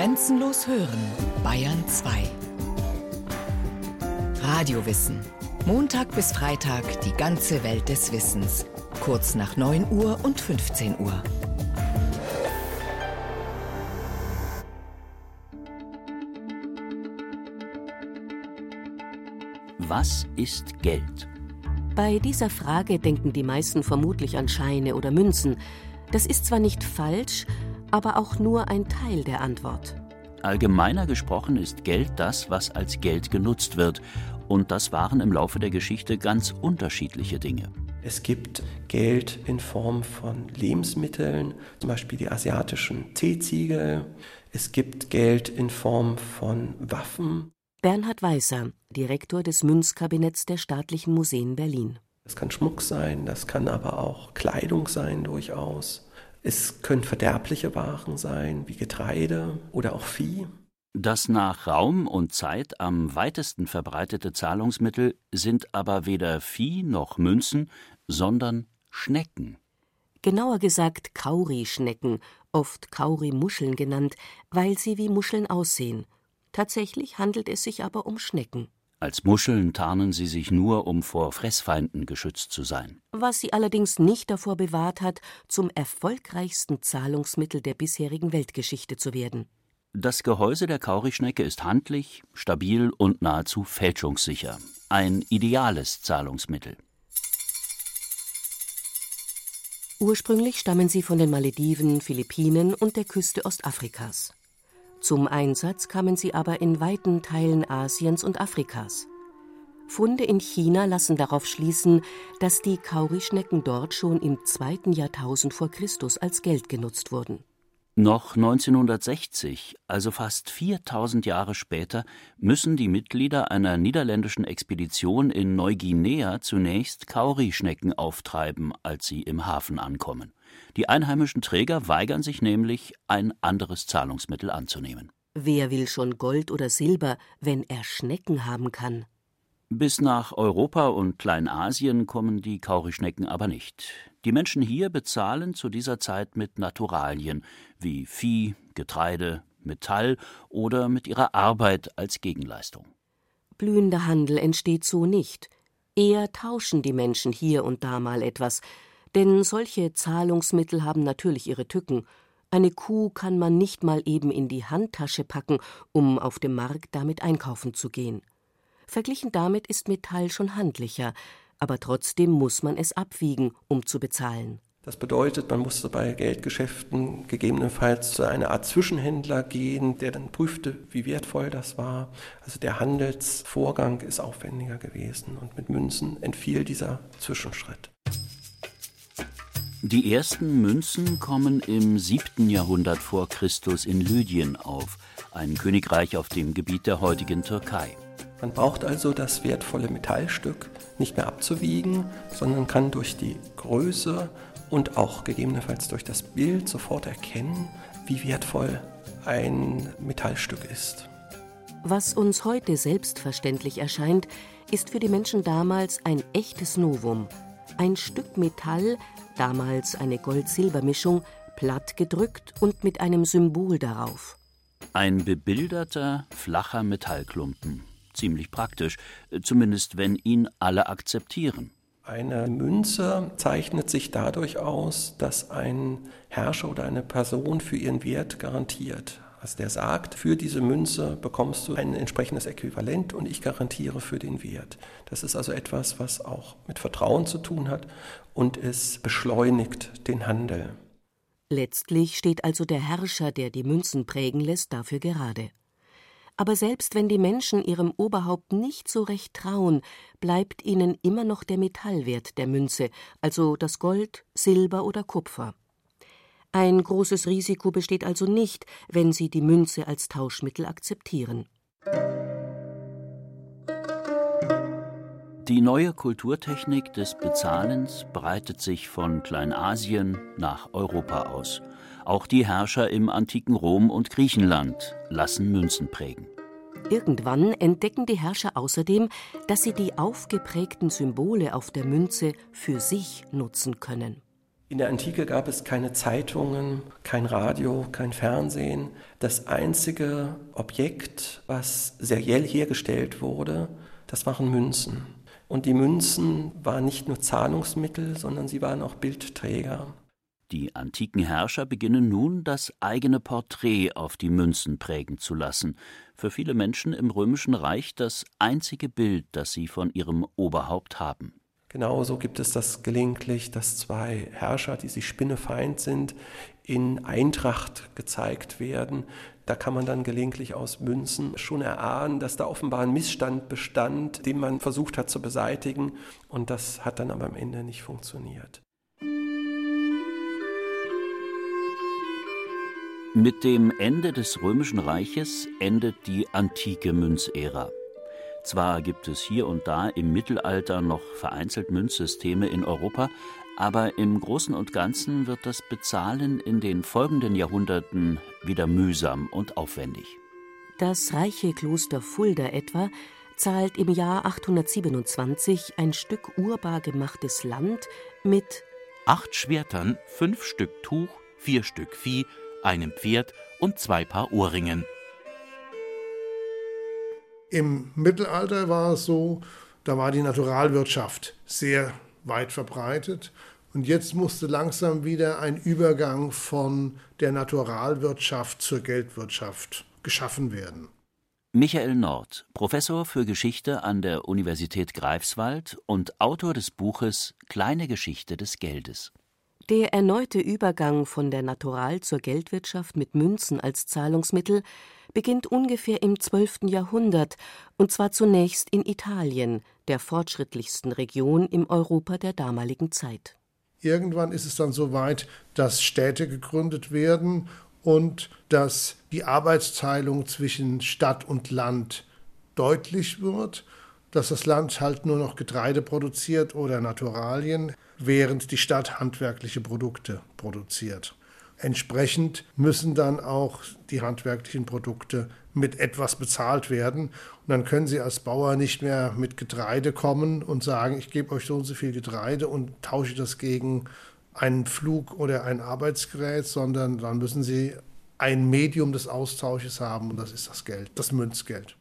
Grenzenlos hören, Bayern 2. Radiowissen. Montag bis Freitag die ganze Welt des Wissens. Kurz nach 9 Uhr und 15 Uhr. Was ist Geld? Bei dieser Frage denken die meisten vermutlich an Scheine oder Münzen. Das ist zwar nicht falsch, aber auch nur ein Teil der Antwort. Allgemeiner gesprochen ist Geld das, was als Geld genutzt wird. Und das waren im Laufe der Geschichte ganz unterschiedliche Dinge. Es gibt Geld in Form von Lebensmitteln, zum Beispiel die asiatischen Teeziegel. Es gibt Geld in Form von Waffen. Bernhard Weißer, Direktor des Münzkabinetts der Staatlichen Museen Berlin. Das kann Schmuck sein, das kann aber auch Kleidung sein durchaus. Es können verderbliche Waren sein, wie Getreide oder auch Vieh. Das nach Raum und Zeit am weitesten verbreitete Zahlungsmittel sind aber weder Vieh noch Münzen, sondern Schnecken. Genauer gesagt Kaurischnecken, oft Kaurimuscheln genannt, weil sie wie Muscheln aussehen. Tatsächlich handelt es sich aber um Schnecken. Als Muscheln tarnen sie sich nur, um vor Fressfeinden geschützt zu sein. Was sie allerdings nicht davor bewahrt hat, zum erfolgreichsten Zahlungsmittel der bisherigen Weltgeschichte zu werden. Das Gehäuse der Kaurischnecke ist handlich, stabil und nahezu fälschungssicher. Ein ideales Zahlungsmittel. Ursprünglich stammen sie von den Malediven, Philippinen und der Küste Ostafrikas. Zum Einsatz kamen sie aber in weiten Teilen Asiens und Afrikas. Funde in China lassen darauf schließen, dass die Kaurischnecken dort schon im zweiten Jahrtausend vor Christus als Geld genutzt wurden. Noch 1960, also fast 4000 Jahre später, müssen die Mitglieder einer niederländischen Expedition in Neuguinea zunächst Kaurischnecken auftreiben, als sie im Hafen ankommen. Die einheimischen Träger weigern sich nämlich, ein anderes Zahlungsmittel anzunehmen. Wer will schon Gold oder Silber, wenn er Schnecken haben kann? Bis nach Europa und Kleinasien kommen die Kaurischnecken aber nicht. Die Menschen hier bezahlen zu dieser Zeit mit Naturalien wie Vieh, Getreide, Metall oder mit ihrer Arbeit als Gegenleistung. Blühender Handel entsteht so nicht. Eher tauschen die Menschen hier und da mal etwas, denn solche Zahlungsmittel haben natürlich ihre Tücken. Eine Kuh kann man nicht mal eben in die Handtasche packen, um auf dem Markt damit einkaufen zu gehen. Verglichen damit ist Metall schon handlicher, aber trotzdem muss man es abwiegen, um zu bezahlen. Das bedeutet, man musste bei Geldgeschäften gegebenenfalls zu einer Art Zwischenhändler gehen, der dann prüfte, wie wertvoll das war. Also der Handelsvorgang ist aufwendiger gewesen und mit Münzen entfiel dieser Zwischenschritt. Die ersten Münzen kommen im 7. Jahrhundert vor Christus in Lydien auf, ein Königreich auf dem Gebiet der heutigen Türkei. Man braucht also das wertvolle Metallstück nicht mehr abzuwiegen, sondern kann durch die Größe und auch gegebenenfalls durch das Bild sofort erkennen, wie wertvoll ein Metallstück ist. Was uns heute selbstverständlich erscheint, ist für die Menschen damals ein echtes Novum. Ein Stück Metall, damals eine Gold-Silber-Mischung, platt gedrückt und mit einem Symbol darauf. Ein bebilderter, flacher Metallklumpen. Ziemlich praktisch, zumindest wenn ihn alle akzeptieren. Eine Münze zeichnet sich dadurch aus, dass ein Herrscher oder eine Person für ihren Wert garantiert. Also der sagt, für diese Münze bekommst du ein entsprechendes Äquivalent und ich garantiere für den Wert. Das ist also etwas, was auch mit Vertrauen zu tun hat und es beschleunigt den Handel. Letztlich steht also der Herrscher, der die Münzen prägen lässt, dafür gerade. Aber selbst wenn die Menschen ihrem Oberhaupt nicht so recht trauen, bleibt ihnen immer noch der Metallwert der Münze, also das Gold, Silber oder Kupfer. Ein großes Risiko besteht also nicht, wenn Sie die Münze als Tauschmittel akzeptieren. Die neue Kulturtechnik des Bezahlens breitet sich von Kleinasien nach Europa aus. Auch die Herrscher im antiken Rom und Griechenland lassen Münzen prägen. Irgendwann entdecken die Herrscher außerdem, dass sie die aufgeprägten Symbole auf der Münze für sich nutzen können. In der Antike gab es keine Zeitungen, kein Radio, kein Fernsehen. Das einzige Objekt, was seriell hergestellt wurde, das waren Münzen. Und die Münzen waren nicht nur Zahlungsmittel, sondern sie waren auch Bildträger. Die antiken Herrscher beginnen nun, das eigene Porträt auf die Münzen prägen zu lassen. Für viele Menschen im Römischen Reich das einzige Bild, das sie von ihrem Oberhaupt haben. Genauso gibt es das gelegentlich, dass zwei Herrscher, die sich spinnefeind sind, in Eintracht gezeigt werden. Da kann man dann gelegentlich aus Münzen schon erahnen, dass da offenbar ein Missstand bestand, den man versucht hat zu beseitigen. Und das hat dann aber am Ende nicht funktioniert. Mit dem Ende des Römischen Reiches endet die antike Münzära. Zwar gibt es hier und da im Mittelalter noch vereinzelt Münzsysteme in Europa, aber im Großen und Ganzen wird das Bezahlen in den folgenden Jahrhunderten wieder mühsam und aufwendig. Das reiche Kloster Fulda etwa zahlt im Jahr 827 ein Stück urbar gemachtes Land mit acht Schwertern, fünf Stück Tuch, vier Stück Vieh, einem Pferd und zwei Paar Ohrringen. Im Mittelalter war es so, da war die Naturalwirtschaft sehr weit verbreitet. Und jetzt musste langsam wieder ein Übergang von der Naturalwirtschaft zur Geldwirtschaft geschaffen werden. Michael Nord, Professor für Geschichte an der Universität Greifswald und Autor des Buches Kleine Geschichte des Geldes. Der erneute Übergang von der Natural- zur Geldwirtschaft mit Münzen als Zahlungsmittel beginnt ungefähr im 12. Jahrhundert, und zwar zunächst in Italien, der fortschrittlichsten Region im Europa der damaligen Zeit. Irgendwann ist es dann so weit, dass Städte gegründet werden und dass die Arbeitsteilung zwischen Stadt und Land deutlich wird, dass das Land halt nur noch Getreide produziert oder Naturalien, während die Stadt handwerkliche Produkte produziert. Entsprechend müssen dann auch die handwerklichen Produkte mit etwas bezahlt werden. Und dann können Sie als Bauer nicht mehr mit Getreide kommen und sagen, ich gebe euch so und so viel Getreide und tausche das gegen einen Flug oder ein Arbeitsgerät, sondern dann müssen Sie ein Medium des Austausches haben und das ist das Geld, das Münzgeld.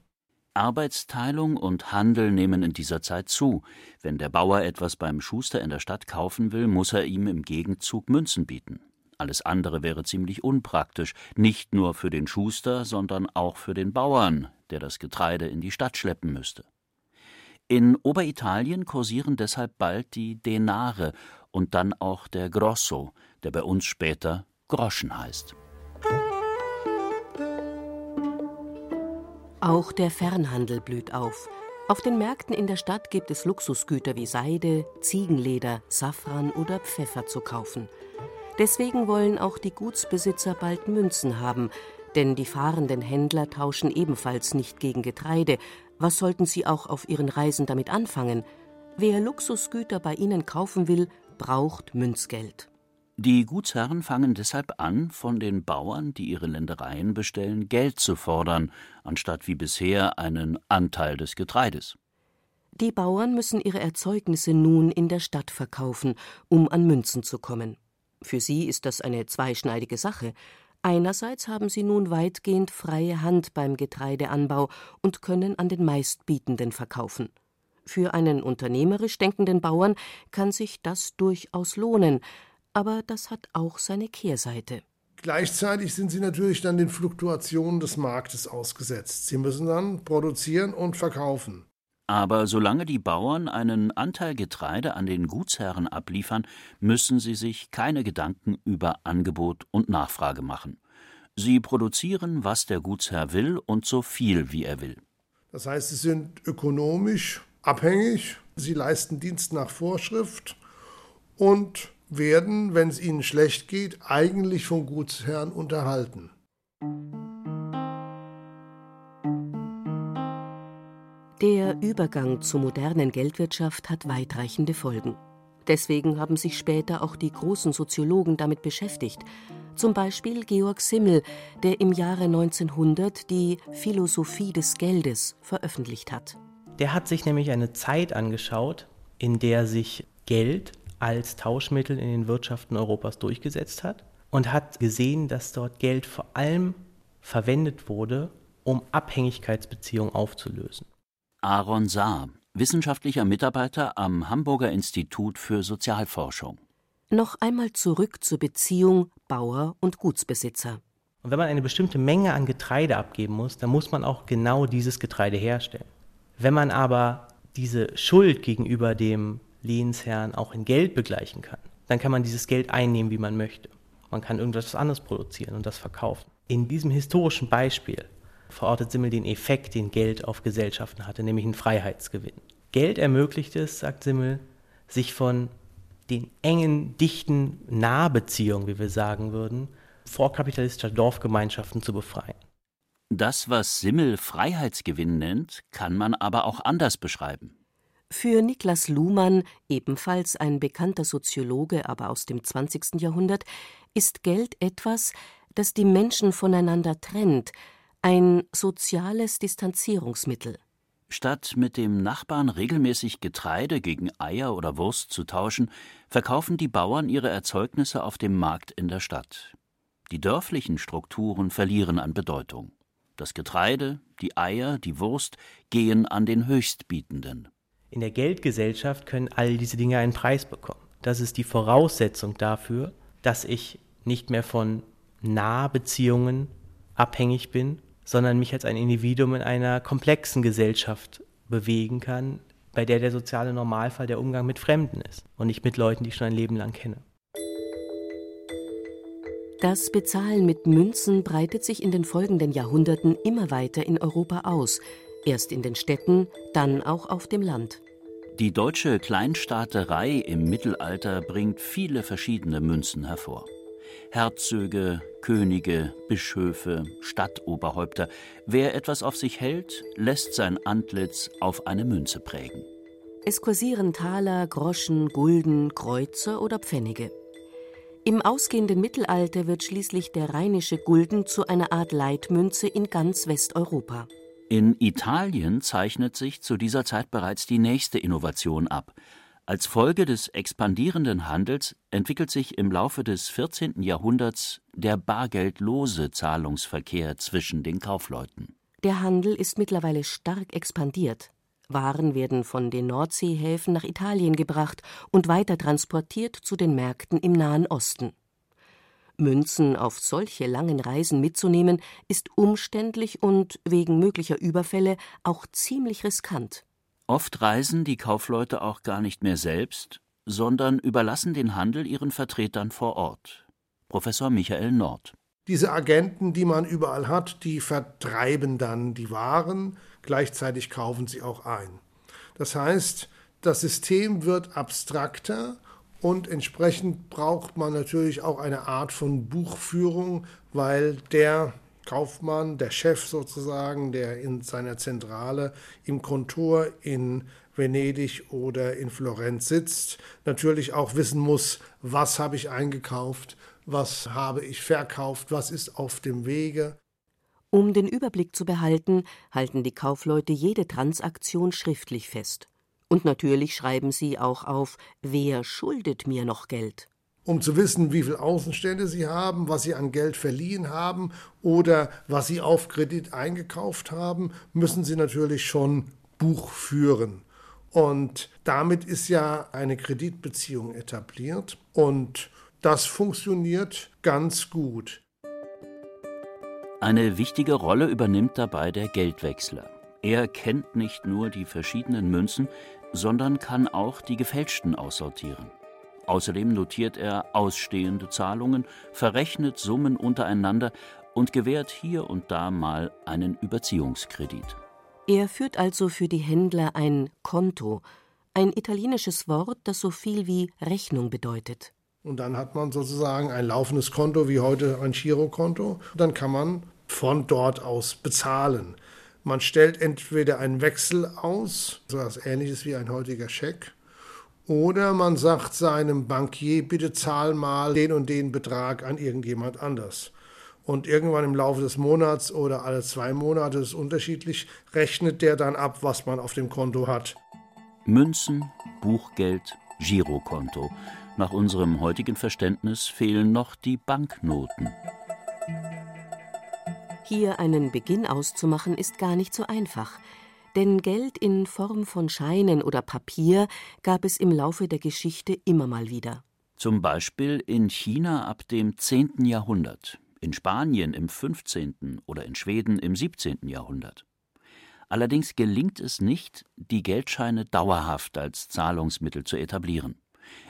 Arbeitsteilung und Handel nehmen in dieser Zeit zu. Wenn der Bauer etwas beim Schuster in der Stadt kaufen will, muss er ihm im Gegenzug Münzen bieten. Alles andere wäre ziemlich unpraktisch, nicht nur für den Schuster, sondern auch für den Bauern, der das Getreide in die Stadt schleppen müsste. In Oberitalien kursieren deshalb bald die Denare und dann auch der Grosso, der bei uns später Groschen heißt. Auch der Fernhandel blüht auf. Auf den Märkten in der Stadt gibt es Luxusgüter wie Seide, Ziegenleder, Safran oder Pfeffer zu kaufen. Deswegen wollen auch die Gutsbesitzer bald Münzen haben, denn die fahrenden Händler tauschen ebenfalls nicht gegen Getreide. Was sollten sie auch auf ihren Reisen damit anfangen? Wer Luxusgüter bei ihnen kaufen will, braucht Münzgeld. Die Gutsherren fangen deshalb an, von den Bauern, die ihre Ländereien bestellen, Geld zu fordern, anstatt wie bisher einen Anteil des Getreides. Die Bauern müssen ihre Erzeugnisse nun in der Stadt verkaufen, um an Münzen zu kommen. Für sie ist das eine zweischneidige Sache. Einerseits haben sie nun weitgehend freie Hand beim Getreideanbau und können an den Meistbietenden verkaufen. Für einen unternehmerisch denkenden Bauern kann sich das durchaus lohnen, aber das hat auch seine Kehrseite. Gleichzeitig sind sie natürlich dann den Fluktuationen des Marktes ausgesetzt. Sie müssen dann produzieren und verkaufen. Aber solange die Bauern einen Anteil Getreide an den Gutsherren abliefern, müssen sie sich keine Gedanken über Angebot und Nachfrage machen. Sie produzieren, was der Gutsherr will und so viel, wie er will. Das heißt, sie sind ökonomisch abhängig, sie leisten Dienst nach Vorschrift und werden, wenn es ihnen schlecht geht, eigentlich vom Gutsherrn unterhalten. Der Übergang zur modernen Geldwirtschaft hat weitreichende Folgen. Deswegen haben sich später auch die großen Soziologen damit beschäftigt. Zum Beispiel Georg Simmel, der im Jahre 1900 die Philosophie des Geldes veröffentlicht hat. Der hat sich nämlich eine Zeit angeschaut, in der sich Geld als Tauschmittel in den Wirtschaften Europas durchgesetzt hat und hat gesehen, dass dort Geld vor allem verwendet wurde, um Abhängigkeitsbeziehungen aufzulösen. Aaron Saar, wissenschaftlicher Mitarbeiter am Hamburger Institut für Sozialforschung. Noch einmal zurück zur Beziehung Bauer und Gutsbesitzer. Und wenn man eine bestimmte Menge an Getreide abgeben muss, dann muss man auch genau dieses Getreide herstellen. Wenn man aber diese Schuld gegenüber dem Lehnsherrn auch in Geld begleichen kann, dann kann man dieses Geld einnehmen, wie man möchte. Man kann irgendwas anderes produzieren und das verkaufen. In diesem historischen Beispiel verortet Simmel den Effekt, den Geld auf Gesellschaften hatte, nämlich einen Freiheitsgewinn. Geld ermöglicht es, sagt Simmel, sich von den engen, dichten Nahbeziehungen, wie wir sagen würden, vorkapitalistischer Dorfgemeinschaften zu befreien. Das, was Simmel Freiheitsgewinn nennt, kann man aber auch anders beschreiben. Für Niklas Luhmann, ebenfalls ein bekannter Soziologe, aber aus dem 20. Jahrhundert, ist Geld etwas, das die Menschen voneinander trennt, ein soziales Distanzierungsmittel. Statt mit dem Nachbarn regelmäßig Getreide gegen Eier oder Wurst zu tauschen, verkaufen die Bauern ihre Erzeugnisse auf dem Markt in der Stadt. Die dörflichen Strukturen verlieren an Bedeutung. Das Getreide, die Eier, die Wurst gehen an den Höchstbietenden. In der Geldgesellschaft können all diese Dinge einen Preis bekommen. Das ist die Voraussetzung dafür, dass ich nicht mehr von Nahbeziehungen abhängig bin, sondern mich als ein Individuum in einer komplexen Gesellschaft bewegen kann, bei der der soziale Normalfall der Umgang mit Fremden ist und nicht mit Leuten, die ich schon ein Leben lang kenne. Das Bezahlen mit Münzen breitet sich in den folgenden Jahrhunderten immer weiter in Europa aus, erst in den Städten, dann auch auf dem Land. Die deutsche Kleinstaaterei im Mittelalter bringt viele verschiedene Münzen hervor. Herzöge, Könige, Bischöfe, Stadtoberhäupter, wer etwas auf sich hält, lässt sein Antlitz auf eine Münze prägen. Es kursieren Taler, Groschen, Gulden, Kreuzer oder Pfennige. Im ausgehenden Mittelalter wird schließlich der rheinische Gulden zu einer Art Leitmünze in ganz Westeuropa. In Italien zeichnet sich zu dieser Zeit bereits die nächste Innovation ab. Als Folge des expandierenden Handels entwickelt sich im Laufe des 14. Jahrhunderts der bargeldlose Zahlungsverkehr zwischen den Kaufleuten. Der Handel ist mittlerweile stark expandiert. Waren werden von den Nordseehäfen nach Italien gebracht und weiter transportiert zu den Märkten im Nahen Osten. Münzen auf solche langen Reisen mitzunehmen, ist umständlich und wegen möglicher Überfälle auch ziemlich riskant. Oft reisen die Kaufleute auch gar nicht mehr selbst, sondern überlassen den Handel ihren Vertretern vor Ort. Professor Michael Nord. Diese Agenten, die man überall hat, die vertreiben dann die Waren, gleichzeitig kaufen sie auch ein. Das heißt, das System wird abstrakter und entsprechend braucht man natürlich auch eine Art von Buchführung, weil der Kaufmann, der Chef sozusagen, der in seiner Zentrale im Kontor in Venedig oder in Florenz sitzt, natürlich auch wissen muss, was habe ich eingekauft, was habe ich verkauft, was ist auf dem Wege. Um den Überblick zu behalten, halten die Kaufleute jede Transaktion schriftlich fest. Und natürlich schreiben sie auch auf, wer schuldet mir noch Geld. Um zu wissen, wie viel Außenstände sie haben, was sie an Geld verliehen haben oder was sie auf Kredit eingekauft haben, müssen sie natürlich schon Buch führen. Und damit ist ja eine Kreditbeziehung etabliert und das funktioniert ganz gut. Eine wichtige Rolle übernimmt dabei der Geldwechsler. Er kennt nicht nur die verschiedenen Münzen, sondern kann auch die gefälschten aussortieren. Außerdem notiert er ausstehende Zahlungen, verrechnet Summen untereinander und gewährt hier und da mal einen Überziehungskredit. Er führt also für die Händler ein Konto, ein italienisches Wort, das so viel wie Rechnung bedeutet. Und dann hat man sozusagen ein laufendes Konto wie heute ein Girokonto. Dann kann man von dort aus bezahlen. Man stellt entweder einen Wechsel aus, so etwas ähnliches wie ein heutiger Scheck, oder man sagt seinem Bankier, bitte zahl mal den und den Betrag an irgendjemand anders. Und irgendwann im Laufe des Monats oder alle zwei Monate ist unterschiedlich, rechnet der dann ab, was man auf dem Konto hat. Münzen, Buchgeld, Girokonto. Nach unserem heutigen Verständnis fehlen noch die Banknoten. Hier einen Beginn auszumachen, ist gar nicht so einfach. Denn Geld in Form von Scheinen oder Papier gab es im Laufe der Geschichte immer mal wieder. Zum Beispiel in China ab dem 10. Jahrhundert, in Spanien im 15. oder in Schweden im 17. Jahrhundert. Allerdings gelingt es nicht, die Geldscheine dauerhaft als Zahlungsmittel zu etablieren.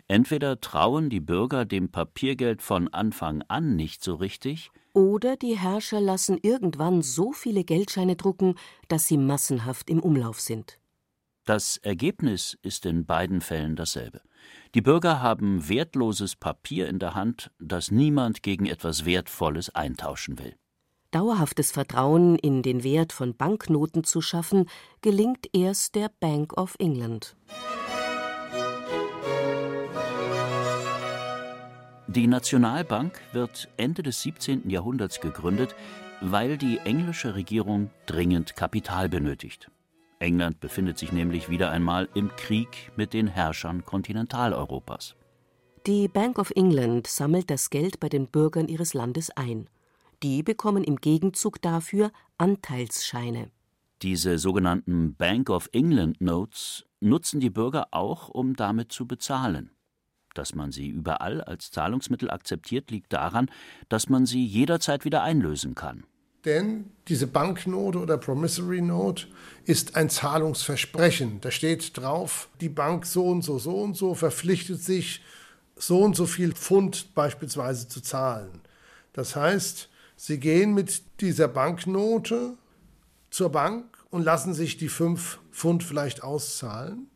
Entweder trauen die Bürger dem Papiergeld von Anfang an nicht so richtig, oder die Herrscher lassen irgendwann so viele Geldscheine drucken, dass sie massenhaft im Umlauf sind. Das Ergebnis ist in beiden Fällen dasselbe. Die Bürger haben wertloses Papier in der Hand, das niemand gegen etwas Wertvolles eintauschen will. Dauerhaftes Vertrauen in den Wert von Banknoten zu schaffen, gelingt erst der Bank of England. Die Nationalbank wird Ende des 17. Jahrhunderts gegründet, weil die englische Regierung dringend Kapital benötigt. England befindet sich nämlich wieder einmal im Krieg mit den Herrschern Kontinentaleuropas. Die Bank of England sammelt das Geld bei den Bürgern ihres Landes ein. Die bekommen im Gegenzug dafür Anteilsscheine. Diese sogenannten Bank of England Notes nutzen die Bürger auch, um damit zu bezahlen. Dass man sie überall als Zahlungsmittel akzeptiert, liegt daran, dass man sie jederzeit wieder einlösen kann. Denn diese Banknote oder Promissory Note ist ein Zahlungsversprechen. Da steht drauf, die Bank so und so, so und so verpflichtet sich, so und so viel Pfund beispielsweise zu zahlen. Das heißt, Sie gehen mit dieser Banknote zur Bank und lassen sich die fünf Pfund vielleicht auszahlen.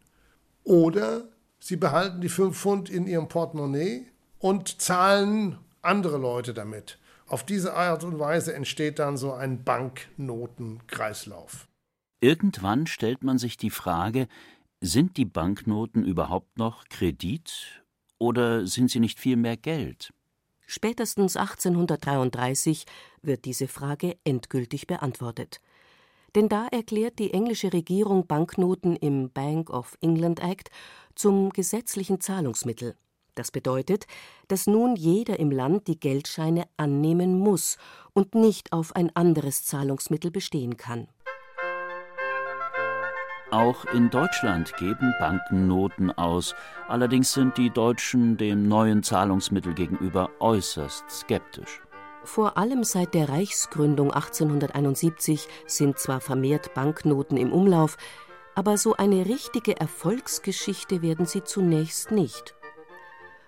Oder Sie behalten die fünf Pfund in Ihrem Portemonnaie und zahlen andere Leute damit. Auf diese Art und Weise entsteht dann so ein Banknotenkreislauf. Irgendwann stellt man sich die Frage, sind die Banknoten überhaupt noch Kredit oder sind sie nicht vielmehr Geld? Spätestens 1833 wird diese Frage endgültig beantwortet. Denn da erklärt die englische Regierung Banknoten im Bank of England Act zum gesetzlichen Zahlungsmittel. Das bedeutet, dass nun jeder im Land die Geldscheine annehmen muss und nicht auf ein anderes Zahlungsmittel bestehen kann. Auch in Deutschland geben Banken Noten aus, allerdings sind die Deutschen dem neuen Zahlungsmittel gegenüber äußerst skeptisch. Vor allem seit der Reichsgründung 1871 sind zwar vermehrt Banknoten im Umlauf, aber so eine richtige Erfolgsgeschichte werden sie zunächst nicht.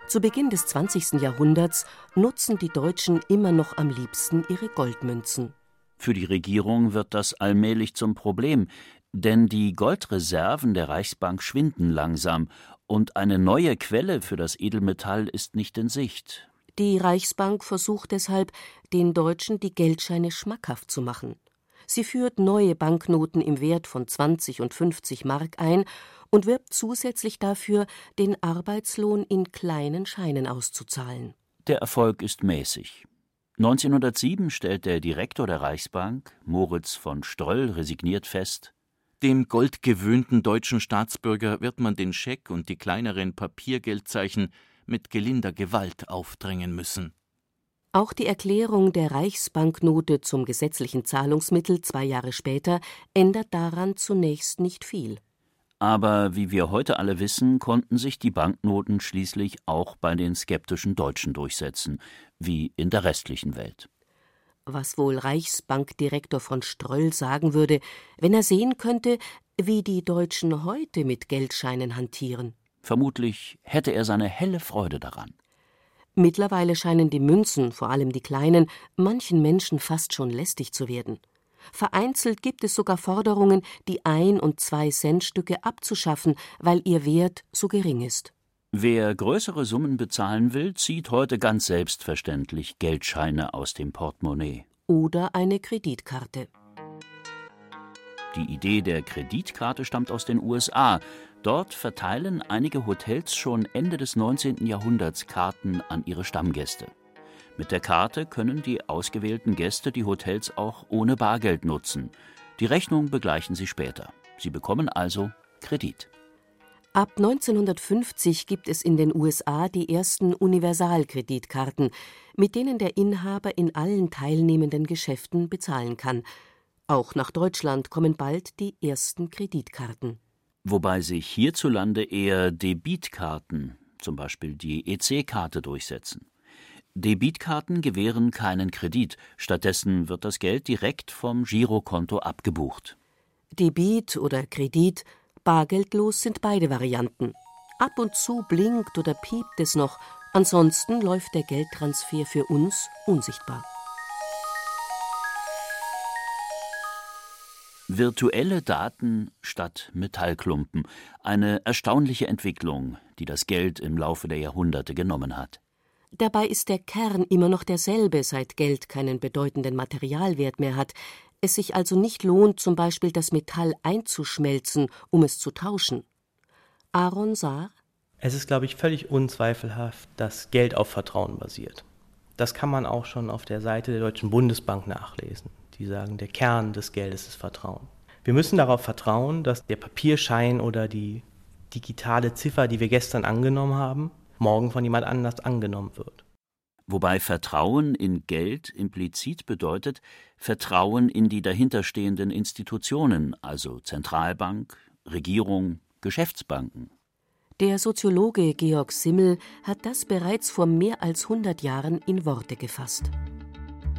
Zu Beginn des 20. Jahrhunderts nutzen die Deutschen immer noch am liebsten ihre Goldmünzen. Für die Regierung wird das allmählich zum Problem, denn die Goldreserven der Reichsbank schwinden langsam und eine neue Quelle für das Edelmetall ist nicht in Sicht. Die Reichsbank versucht deshalb, den Deutschen die Geldscheine schmackhaft zu machen. Sie führt neue Banknoten im Wert von 20 und 50 Mark ein und wirbt zusätzlich dafür, den Arbeitslohn in kleinen Scheinen auszuzahlen. Der Erfolg ist mäßig. 1907 stellt der Direktor der Reichsbank, Moritz von Ströll, resigniert fest: Dem goldgewöhnten deutschen Staatsbürger wird man den Scheck und die kleineren Papiergeldzeichen mit gelinder Gewalt aufdrängen müssen. Auch die Erklärung der Reichsbanknote zum gesetzlichen Zahlungsmittel zwei Jahre später ändert daran zunächst nicht viel. Aber wie wir heute alle wissen, konnten sich die Banknoten schließlich auch bei den skeptischen Deutschen durchsetzen, wie in der restlichen Welt. Was wohl Reichsbankdirektor von Ströll sagen würde, wenn er sehen könnte, wie die Deutschen heute mit Geldscheinen hantieren. Vermutlich hätte er seine helle Freude daran. Mittlerweile scheinen die Münzen, vor allem die kleinen, manchen Menschen fast schon lästig zu werden. Vereinzelt gibt es sogar Forderungen, die Ein- und Zwei-Cent-Stücke abzuschaffen, weil ihr Wert so gering ist. Wer größere Summen bezahlen will, zieht heute ganz selbstverständlich Geldscheine aus dem Portemonnaie. Oder eine Kreditkarte. Die Idee der Kreditkarte stammt aus den USA. Dort verteilen einige Hotels schon Ende des 19. Jahrhunderts Karten an ihre Stammgäste. Mit der Karte können die ausgewählten Gäste die Hotels auch ohne Bargeld nutzen. Die Rechnung begleichen sie später. Sie bekommen also Kredit. Ab 1950 gibt es in den USA die ersten Universalkreditkarten, mit denen der Inhaber in allen teilnehmenden Geschäften bezahlen kann. Auch nach Deutschland kommen bald die ersten Kreditkarten. Wobei sich hierzulande eher Debitkarten, zum Beispiel die EC-Karte, durchsetzen. Debitkarten gewähren keinen Kredit, stattdessen wird das Geld direkt vom Girokonto abgebucht. Debit oder Kredit Bargeldlos sind beide Varianten. Ab und zu blinkt oder piept es noch, ansonsten läuft der Geldtransfer für uns unsichtbar. Virtuelle Daten statt Metallklumpen. Eine erstaunliche Entwicklung, die das Geld im Laufe der Jahrhunderte genommen hat. Dabei ist der Kern immer noch derselbe, seit Geld keinen bedeutenden Materialwert mehr hat es sich also nicht lohnt, zum Beispiel das Metall einzuschmelzen, um es zu tauschen. Aaron Saar Es ist, glaube ich, völlig unzweifelhaft, dass Geld auf Vertrauen basiert. Das kann man auch schon auf der Seite der Deutschen Bundesbank nachlesen. Die sagen, der Kern des Geldes ist Vertrauen. Wir müssen darauf vertrauen, dass der Papierschein oder die digitale Ziffer, die wir gestern angenommen haben, morgen von jemand anders angenommen wird wobei Vertrauen in Geld implizit bedeutet Vertrauen in die dahinterstehenden Institutionen, also Zentralbank, Regierung, Geschäftsbanken. Der Soziologe Georg Simmel hat das bereits vor mehr als 100 Jahren in Worte gefasst.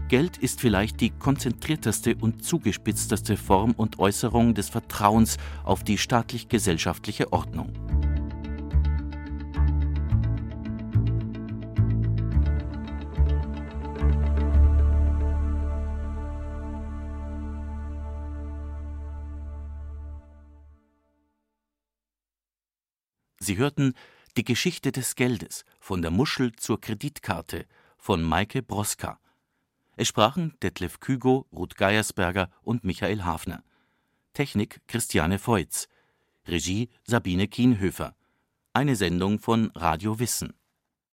Geld ist vielleicht die konzentrierteste und zugespitzteste Form und Äußerung des Vertrauens auf die staatlich-gesellschaftliche Ordnung. Sie hörten Die Geschichte des Geldes von der Muschel zur Kreditkarte von Maike Broska. Es sprachen Detlef Kügo, Ruth Geiersberger und Michael Hafner. Technik Christiane Feutz. Regie Sabine Kienhöfer. Eine Sendung von Radio Wissen